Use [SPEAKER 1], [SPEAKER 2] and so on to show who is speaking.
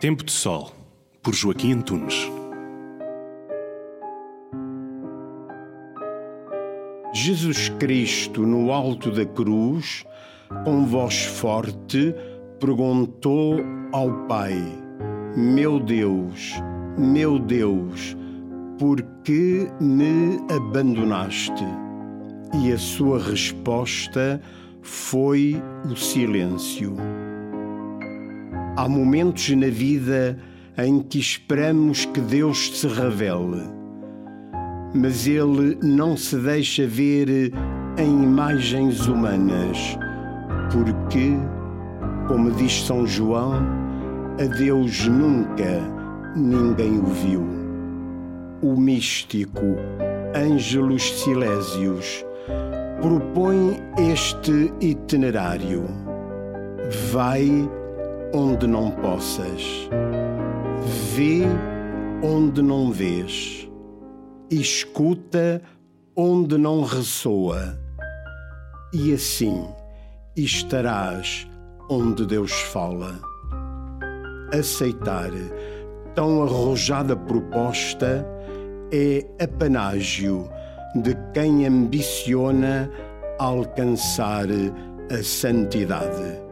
[SPEAKER 1] Tempo de Sol, por Joaquim Antunes.
[SPEAKER 2] Jesus Cristo, no alto da cruz, com voz forte, perguntou ao Pai: Meu Deus, meu Deus, por que me abandonaste? E a sua resposta foi o silêncio. Há momentos na vida em que esperamos que Deus se revele, mas Ele não se deixa ver em imagens humanas, porque, como diz São João, a Deus nunca ninguém o viu. O místico Ângelos Silésios propõe este itinerário. Vai onde não possas. Vê onde não vês. Escuta onde não ressoa. E assim estarás onde Deus fala. Aceitar tão arrojada proposta é apanágio de quem ambiciona alcançar a santidade.